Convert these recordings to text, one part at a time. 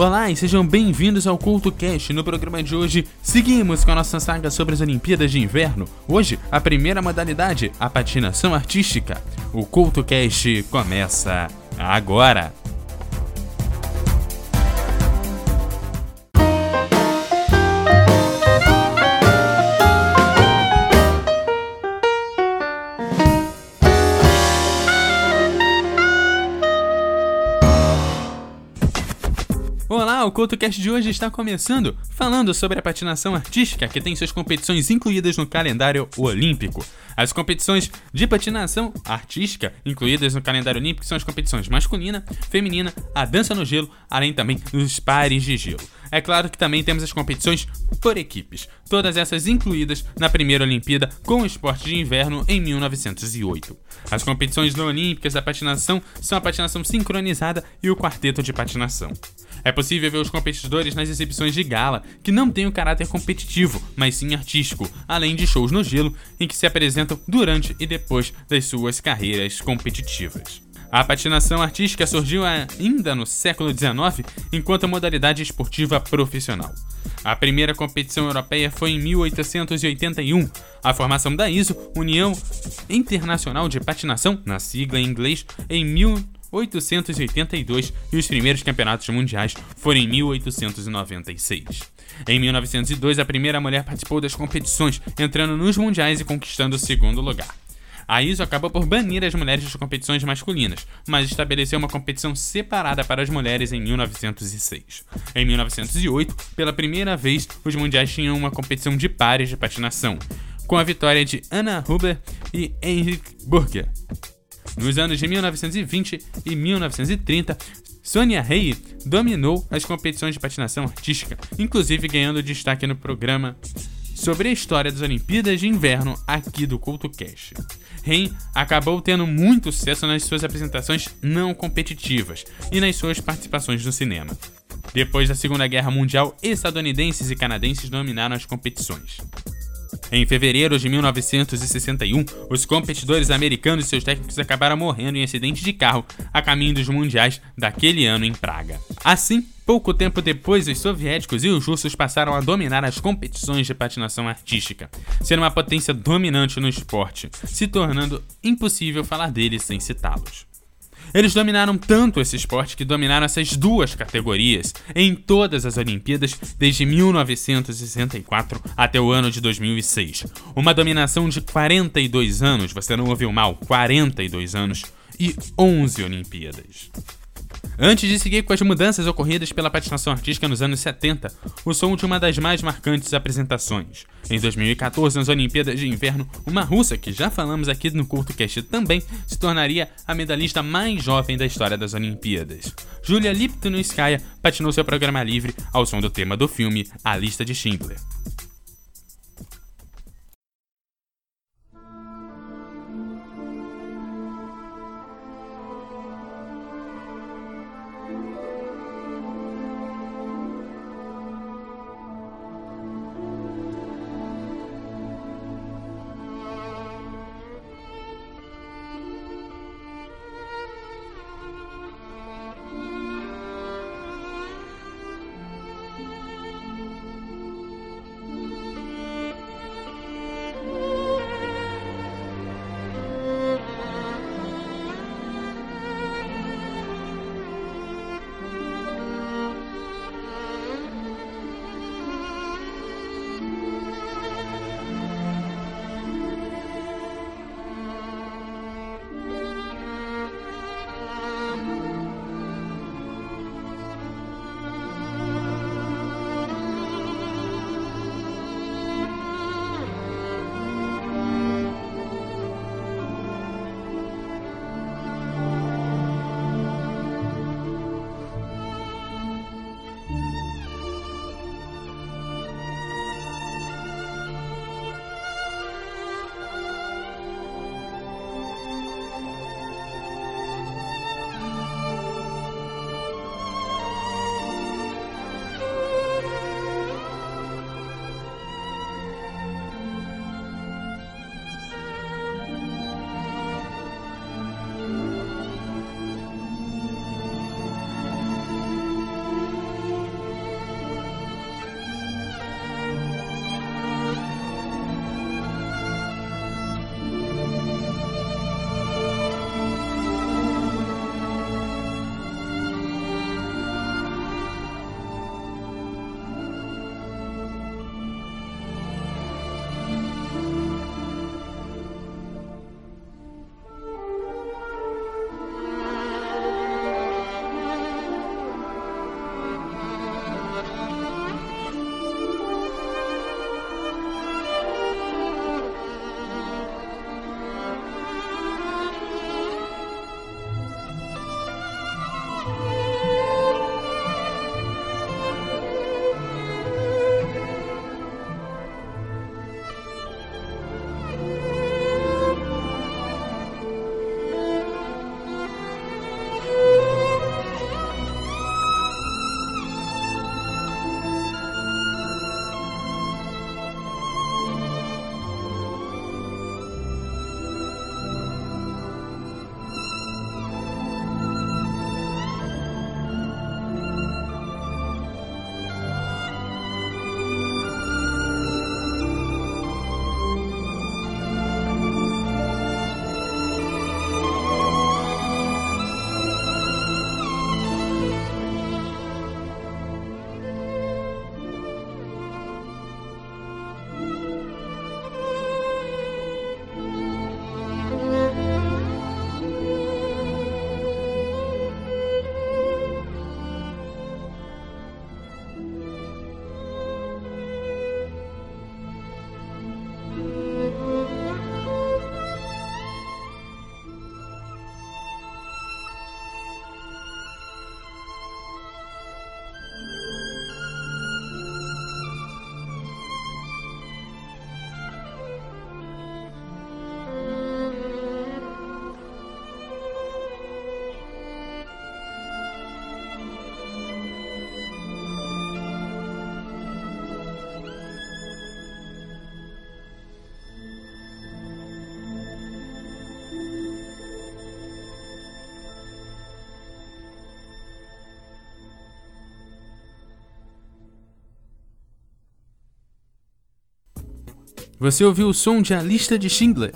Olá e sejam bem-vindos ao Culto Cast. No programa de hoje, seguimos com a nossa saga sobre as Olimpíadas de Inverno. Hoje, a primeira modalidade, a patinação artística. O Culto Cast começa agora. O CoutoCast de hoje está começando falando sobre a patinação artística que tem suas competições incluídas no calendário olímpico. As competições de patinação artística incluídas no calendário olímpico são as competições masculina, feminina, a dança no gelo, além também dos pares de gelo. É claro que também temos as competições por equipes, todas essas incluídas na primeira Olimpíada com o esporte de inverno em 1908. As competições não olímpicas da patinação são a patinação sincronizada e o quarteto de patinação. É possível ver os competidores nas exibições de gala, que não têm o caráter competitivo, mas sim artístico, além de shows no gelo, em que se apresentam durante e depois das suas carreiras competitivas. A patinação artística surgiu ainda no século XIX enquanto modalidade esportiva profissional. A primeira competição europeia foi em 1881. A formação da ISO, União Internacional de Patinação, na sigla em inglês, em 1881 1882 e os primeiros campeonatos mundiais foram em 1896. Em 1902, a primeira mulher participou das competições, entrando nos mundiais e conquistando o segundo lugar. A ISO acabou por banir as mulheres das competições masculinas, mas estabeleceu uma competição separada para as mulheres em 1906. Em 1908, pela primeira vez, os mundiais tinham uma competição de pares de patinação, com a vitória de Anna Huber e Henrik Burger. Nos anos de 1920 e 1930, Sonia Rey dominou as competições de patinação artística, inclusive ganhando destaque no programa sobre a história das Olimpíadas de Inverno aqui do Culto Cash. Rey acabou tendo muito sucesso nas suas apresentações não competitivas e nas suas participações no cinema. Depois da Segunda Guerra Mundial, estadunidenses e canadenses dominaram as competições. Em fevereiro de 1961, os competidores americanos e seus técnicos acabaram morrendo em acidente de carro a caminho dos mundiais daquele ano em Praga. Assim, Pouco tempo depois, os soviéticos e os russos passaram a dominar as competições de patinação artística, sendo uma potência dominante no esporte, se tornando impossível falar deles sem citá-los. Eles dominaram tanto esse esporte que dominaram essas duas categorias em todas as Olimpíadas desde 1964 até o ano de 2006. Uma dominação de 42 anos, você não ouviu mal, 42 anos e 11 Olimpíadas. Antes de seguir com as mudanças ocorridas pela patinação artística nos anos 70, o som de uma das mais marcantes apresentações. Em 2014, nas Olimpíadas de Inverno, uma russa, que já falamos aqui no CurtoCast também, se tornaria a medalhista mais jovem da história das Olimpíadas. Julia Liptonskaya patinou seu programa livre ao som do tema do filme A Lista de Schindler. Você ouviu o som de A Lista de Schindler.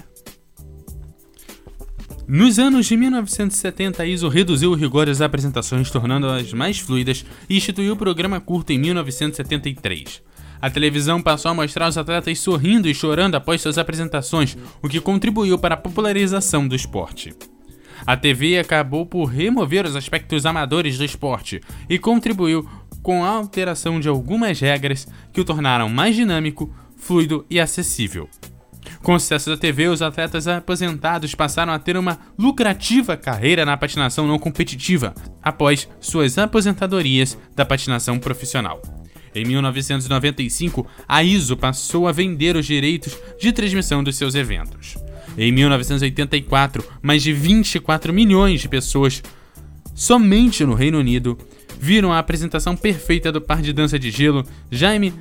Nos anos de 1970, a ISO reduziu o rigor das apresentações, tornando-as mais fluidas e instituiu o programa curto em 1973. A televisão passou a mostrar os atletas sorrindo e chorando após suas apresentações, o que contribuiu para a popularização do esporte. A TV acabou por remover os aspectos amadores do esporte e contribuiu com a alteração de algumas regras que o tornaram mais dinâmico, fluido e acessível. Com o sucesso da TV, os atletas aposentados passaram a ter uma lucrativa carreira na patinação não competitiva após suas aposentadorias da patinação profissional. Em 1995, a ISO passou a vender os direitos de transmissão dos seus eventos. Em 1984, mais de 24 milhões de pessoas, somente no Reino Unido, viram a apresentação perfeita do par de dança de gelo Jaime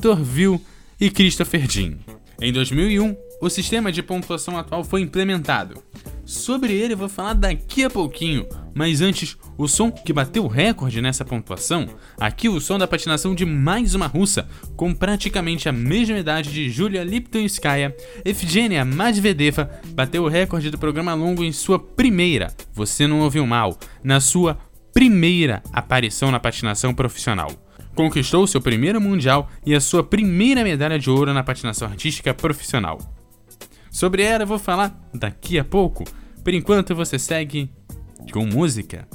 Torville e Christopher Jean. Em 2001, o sistema de pontuação atual foi implementado. Sobre ele eu vou falar daqui a pouquinho, mas antes, o som que bateu o recorde nessa pontuação, aqui o som da patinação de mais uma russa, com praticamente a mesma idade de Julia Liptonskaya, Evgenia Medvedeva bateu o recorde do programa longo em sua primeira, você não ouviu mal, na sua primeira aparição na patinação profissional. Conquistou seu primeiro mundial e a sua primeira medalha de ouro na patinação artística profissional. Sobre ela eu vou falar daqui a pouco. Por enquanto você segue com música.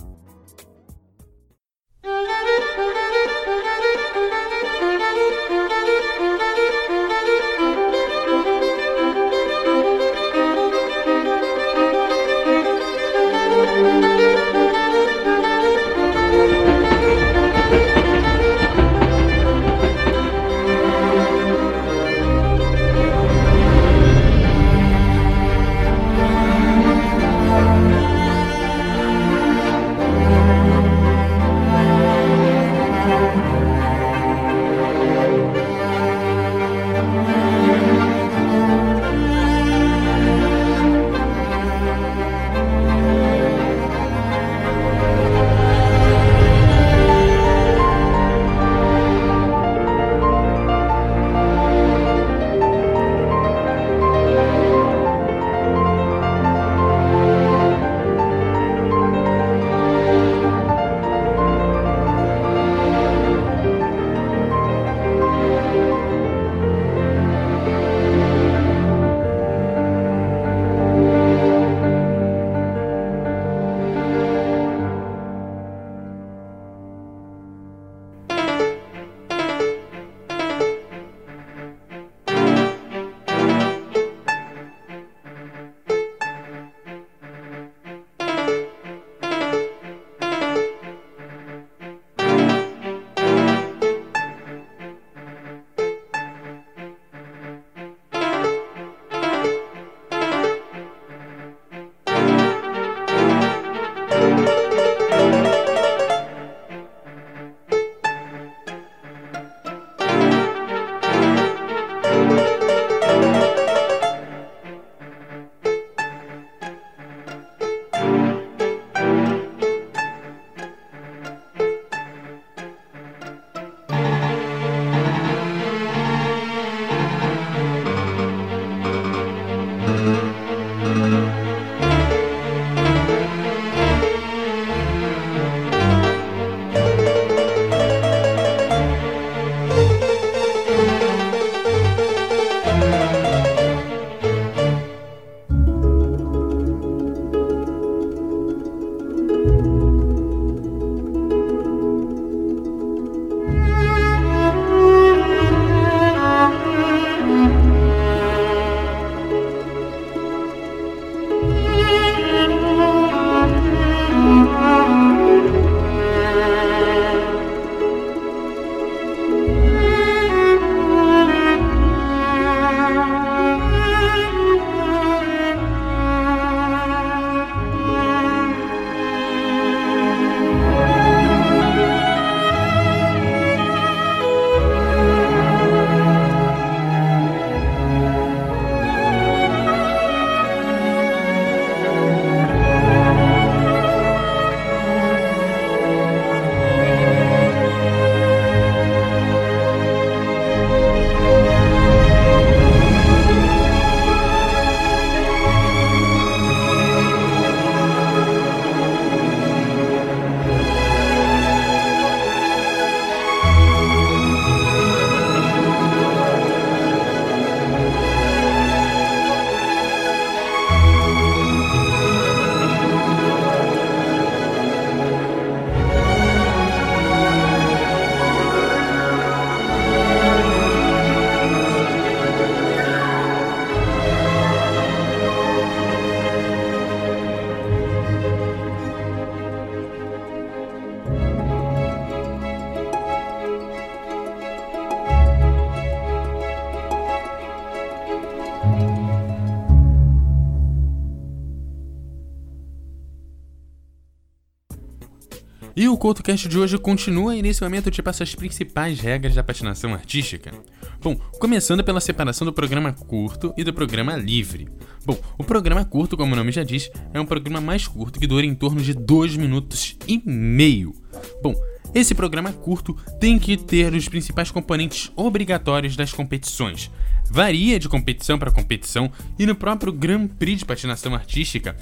CoutoCast de hoje continua e nesse momento eu te passo as principais regras da patinação artística. Bom, começando pela separação do programa curto e do programa livre. Bom, o programa curto, como o nome já diz, é um programa mais curto que dura em torno de 2 minutos e meio. Bom, esse programa curto tem que ter os principais componentes obrigatórios das competições. Varia de competição para competição e no próprio Grand Prix de patinação artística,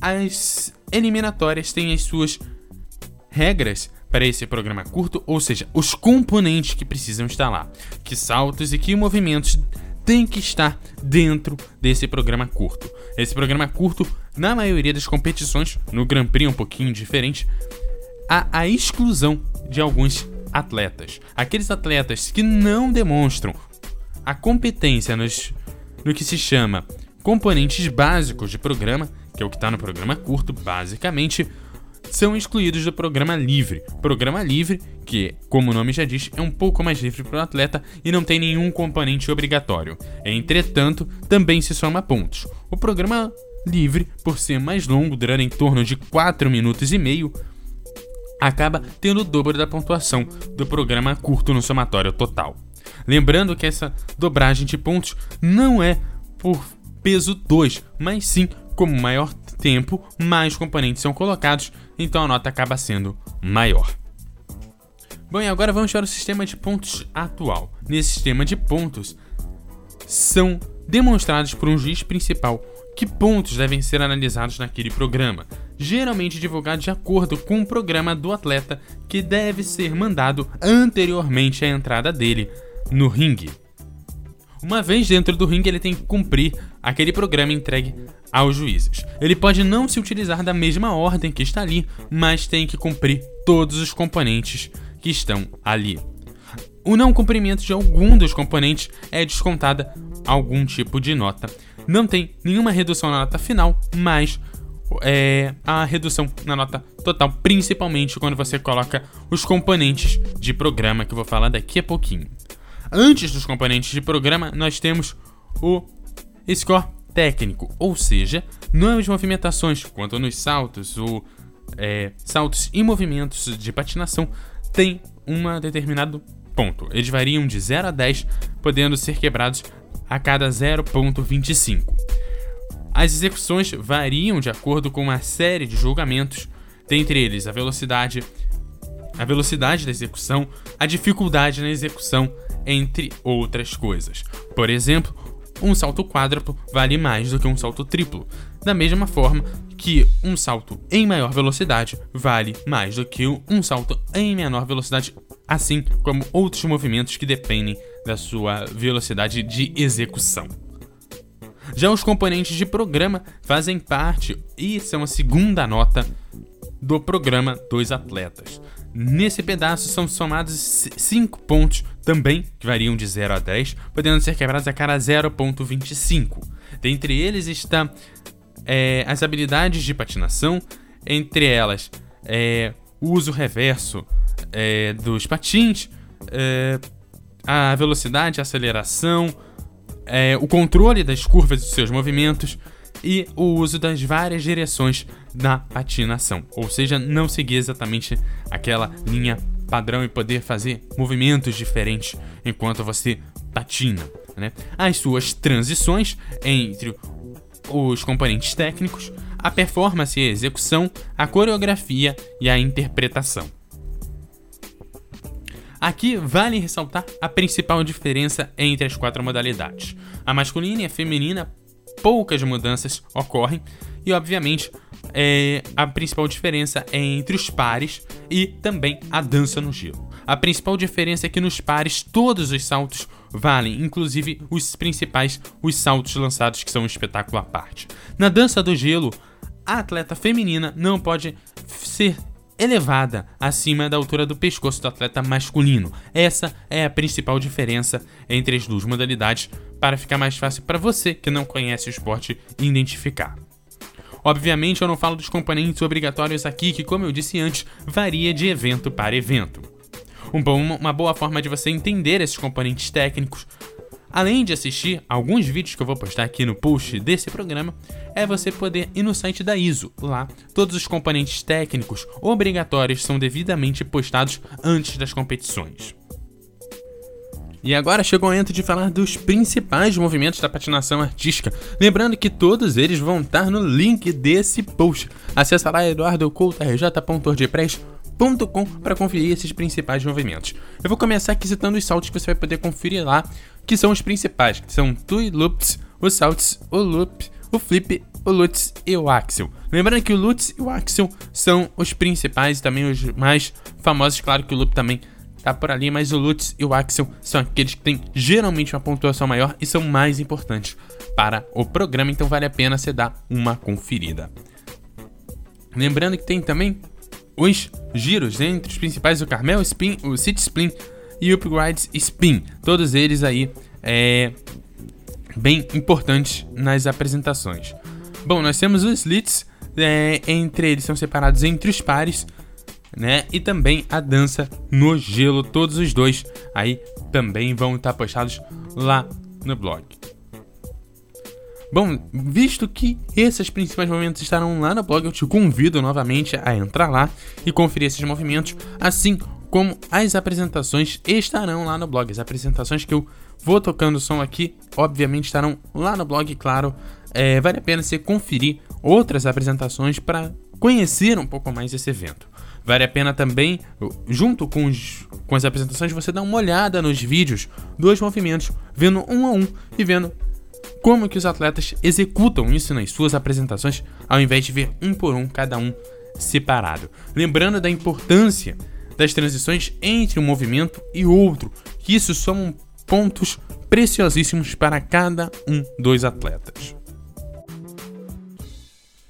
as eliminatórias têm as suas regras para esse programa curto, ou seja, os componentes que precisam estar lá, que saltos e que movimentos têm que estar dentro desse programa curto. Esse programa curto, na maioria das competições, no Grand Prix é um pouquinho diferente, há a exclusão de alguns atletas. Aqueles atletas que não demonstram a competência nos, no que se chama componentes básicos de programa, que é o que está no programa curto, basicamente, são excluídos do programa livre. Programa livre, que, como o nome já diz, é um pouco mais livre para o atleta e não tem nenhum componente obrigatório. Entretanto, também se soma pontos. O programa livre, por ser mais longo, durar em torno de 4 minutos e meio, acaba tendo o dobro da pontuação do programa curto no somatório total. Lembrando que essa dobragem de pontos não é por peso 2, mas sim como maior tempo, mais componentes são colocados, então a nota acaba sendo maior. Bom, e agora vamos para o sistema de pontos atual. Nesse sistema de pontos, são demonstrados por um juiz principal que pontos devem ser analisados naquele programa, geralmente divulgado de acordo com o programa do atleta que deve ser mandado anteriormente à entrada dele no ringue. Uma vez dentro do ringue, ele tem que cumprir aquele programa entregue aos juízes. Ele pode não se utilizar da mesma ordem que está ali, mas tem que cumprir todos os componentes que estão ali. O não cumprimento de algum dos componentes é descontada algum tipo de nota. Não tem nenhuma redução na nota final, mas é, a redução na nota total, principalmente quando você coloca os componentes de programa que eu vou falar daqui a pouquinho. Antes dos componentes de programa, nós temos o score técnico, ou seja, nas movimentações, quanto nos saltos, o, é, saltos e movimentos de patinação, tem um determinado ponto. Eles variam de 0 a 10, podendo ser quebrados a cada 0.25. As execuções variam de acordo com uma série de julgamentos, dentre eles a velocidade, a velocidade da execução, a dificuldade na execução, entre outras coisas. Por exemplo, um salto quádruplo vale mais do que um salto triplo, da mesma forma que um salto em maior velocidade vale mais do que um salto em menor velocidade, assim como outros movimentos que dependem da sua velocidade de execução. Já os componentes de programa fazem parte e são a segunda nota do programa dos atletas. Nesse pedaço são somados 5 pontos também, que variam de 0 a 10, podendo ser quebrados a cada 0.25. Dentre eles está é, as habilidades de patinação, entre elas é, o uso reverso é, dos patins, é, a velocidade, a aceleração, é, o controle das curvas dos seus movimentos e o uso das várias direções na patinação, ou seja, não seguir exatamente aquela linha padrão e poder fazer movimentos diferentes enquanto você patina. Né? As suas transições entre os componentes técnicos, a performance e a execução, a coreografia e a interpretação. Aqui vale ressaltar a principal diferença entre as quatro modalidades. A masculina e a feminina, poucas mudanças ocorrem, e obviamente é, a principal diferença é entre os pares e também a dança no gelo. A principal diferença é que nos pares todos os saltos valem, inclusive os principais, os saltos lançados que são um espetáculo à parte. Na dança do gelo, a atleta feminina não pode ser elevada acima da altura do pescoço do atleta masculino. Essa é a principal diferença entre as duas modalidades para ficar mais fácil para você que não conhece o esporte identificar. Obviamente, eu não falo dos componentes obrigatórios aqui, que, como eu disse antes, varia de evento para evento. Um bom, uma boa forma de você entender esses componentes técnicos além de assistir alguns vídeos que eu vou postar aqui no post desse programa, é você poder ir no site da ISO. Lá, todos os componentes técnicos obrigatórios são devidamente postados antes das competições. E agora chegou o momento de falar dos principais movimentos da patinação artística. Lembrando que todos eles vão estar no link desse post. Acesse lá eduardocoutorj.wordpress.com para conferir esses principais movimentos. Eu vou começar aqui citando os saltos que você vai poder conferir lá, que são os principais, que são Tui Loops, os saltos, o Loop, o Flip, o Lutz e o Axel. Lembrando que o Lutz e o Axel são os principais e também os mais famosos. Claro que o Loop também tá por ali, mas o Lutz e o Axel são aqueles que têm geralmente uma pontuação maior e são mais importantes para o programa, então vale a pena você dar uma conferida. Lembrando que tem também os giros entre os principais, o Carmel Spin, o City Spin e o Upgrades Spin. Todos eles aí é, bem importantes nas apresentações. Bom, nós temos os slits, é, entre eles são separados entre os pares, né? E também a dança no gelo, todos os dois aí também vão estar postados lá no blog. Bom, visto que esses principais movimentos estarão lá no blog, eu te convido novamente a entrar lá e conferir esses movimentos, assim como as apresentações estarão lá no blog. As apresentações que eu vou tocando som aqui, obviamente estarão lá no blog, claro. É, vale a pena você conferir outras apresentações para conhecer um pouco mais esse evento. Vale a pena também, junto com, os, com as apresentações, você dar uma olhada nos vídeos dos movimentos, vendo um a um e vendo como que os atletas executam isso nas suas apresentações, ao invés de ver um por um cada um separado. Lembrando da importância das transições entre um movimento e outro, que isso são pontos preciosíssimos para cada um dos atletas.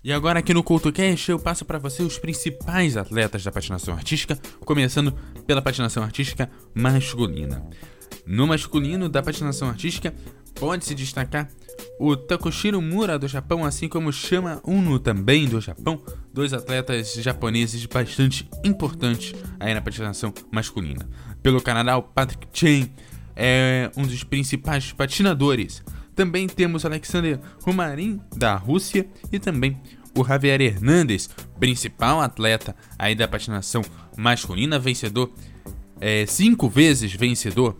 E agora aqui no CoutoCast eu passo para você os principais atletas da patinação artística, começando pela patinação artística masculina. No masculino da patinação artística pode se destacar o Takushiro Mura do Japão, assim como Shama Uno também do Japão, dois atletas japoneses bastante importantes aí na patinação masculina. Pelo Canadá, o Patrick Chen é um dos principais patinadores também temos Alexander Romarin, da Rússia, e também o Javier Hernandes, principal atleta aí da patinação masculina, vencedor, é, cinco vezes vencedor,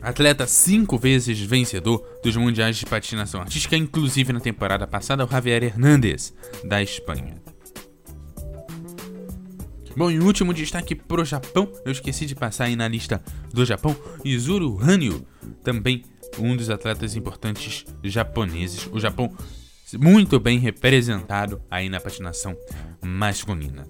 atleta cinco vezes vencedor dos mundiais de patinação artística, inclusive na temporada passada, o Javier Hernandes, da Espanha. Bom, e último destaque pro Japão, eu esqueci de passar aí na lista do Japão, Izuru Hanyu, também um dos atletas importantes japoneses. O Japão muito bem representado aí na patinação masculina.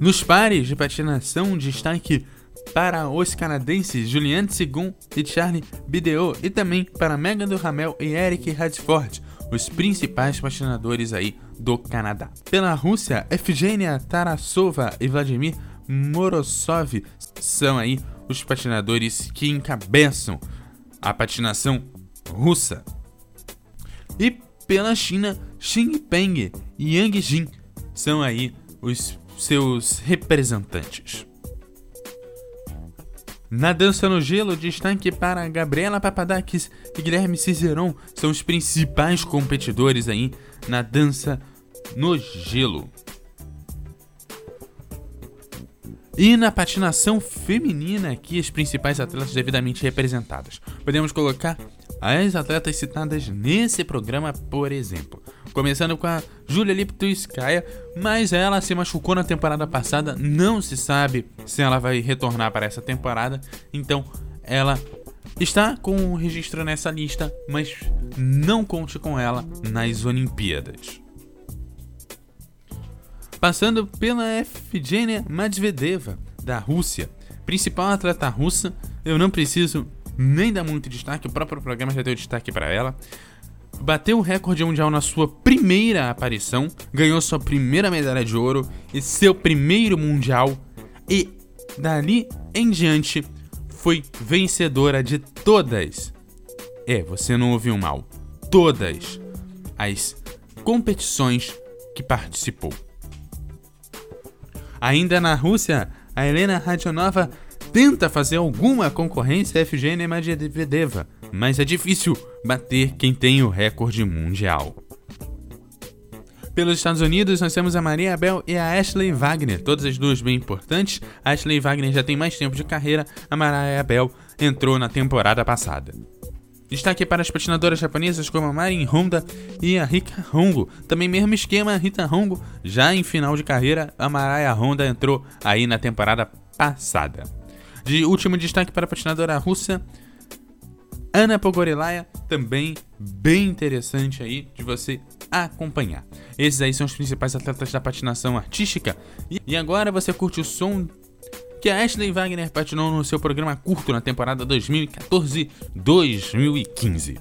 Nos pares de patinação, destaque para os canadenses Julian Segun e Charlie Bideo e também para Megan do e Eric Radford, os principais patinadores aí do Canadá. Pela Rússia, Evgenia Tarasova e Vladimir Morozov são aí os patinadores que encabeçam a patinação russa. E pela China, Xing Peng e Yang Jin são aí os seus representantes. Na dança no gelo, destaque para Gabriela Papadakis e Guilherme Cizeron são os principais competidores aí na dança no gelo. E na patinação feminina, aqui as principais atletas devidamente representadas. Podemos colocar as atletas citadas nesse programa, por exemplo. Começando com a Julia Liptuskaya, mas ela se machucou na temporada passada, não se sabe se ela vai retornar para essa temporada, então ela está com o registro nessa lista, mas não conte com ela nas Olimpíadas passando pela Evgenia Medvedeva, da Rússia. Principal atleta russa, eu não preciso nem dar muito destaque, o próprio programa já deu destaque para ela. Bateu o recorde mundial na sua primeira aparição, ganhou sua primeira medalha de ouro e seu primeiro mundial, e dali em diante foi vencedora de todas. É, você não ouviu mal. Todas as competições que participou. Ainda na Rússia, a Helena Radionova tenta fazer alguma concorrência a Evgenia Medvedeva, mas é difícil bater quem tem o recorde mundial. Pelos Estados Unidos, nós temos a Maria Abel e a Ashley Wagner, todas as duas bem importantes. A Ashley Wagner já tem mais tempo de carreira, a Maria Abel entrou na temporada passada. Destaque para as patinadoras japonesas como a Marin Honda e a Rika Hongo. Também mesmo esquema, a Rita Hongo, já em final de carreira, a Mariah Honda entrou aí na temporada passada. De último destaque para a patinadora russa, Ana Pogorilaia, também bem interessante aí de você acompanhar. Esses aí são os principais atletas da patinação artística. E agora você curte o som que a Ashley Wagner patinou no seu programa curto na temporada 2014-2015.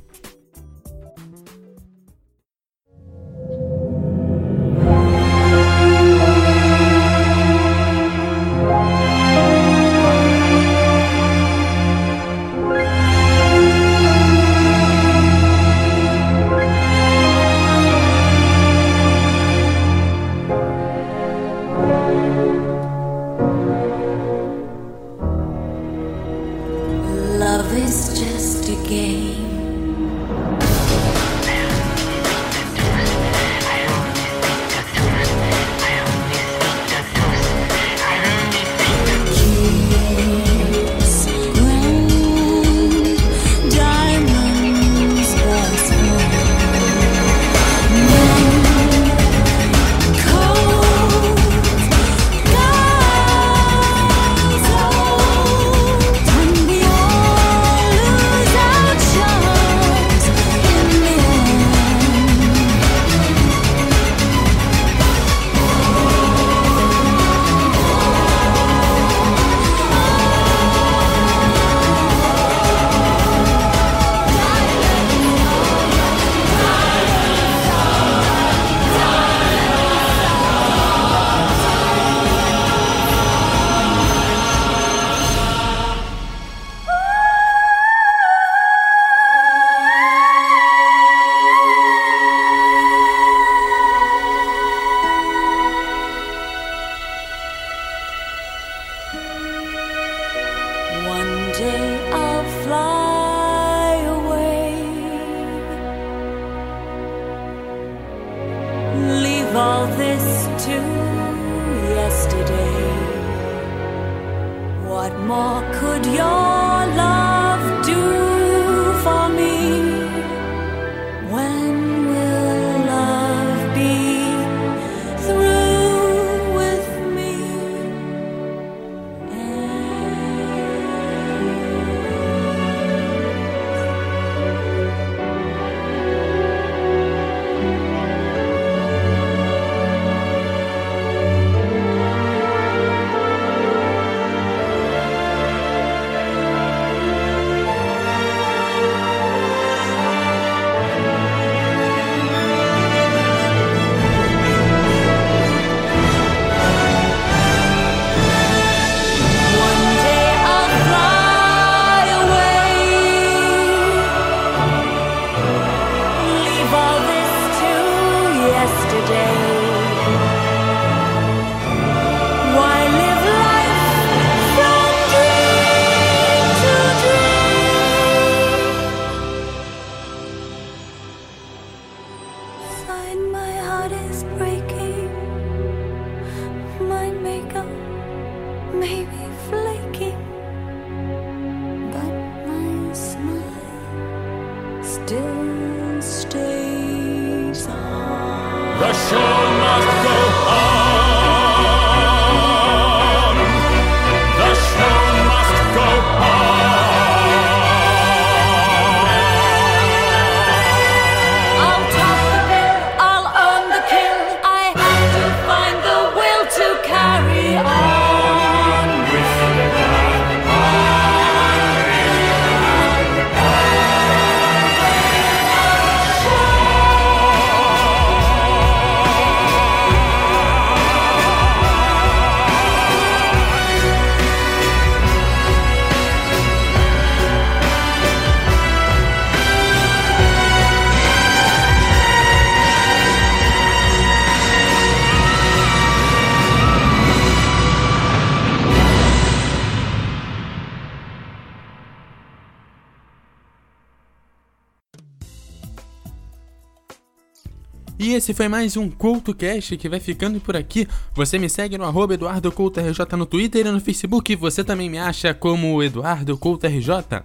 E esse foi mais um CoutoCast que vai ficando por aqui. Você me segue no arroba EduardoCoutoRJ no Twitter e no Facebook. Você também me acha como EduardoCoutoRJ.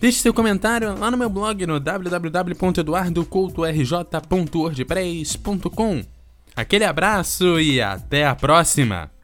Deixe seu comentário lá no meu blog no www.eduardocoutorj.wordpress.com. Aquele abraço e até a próxima!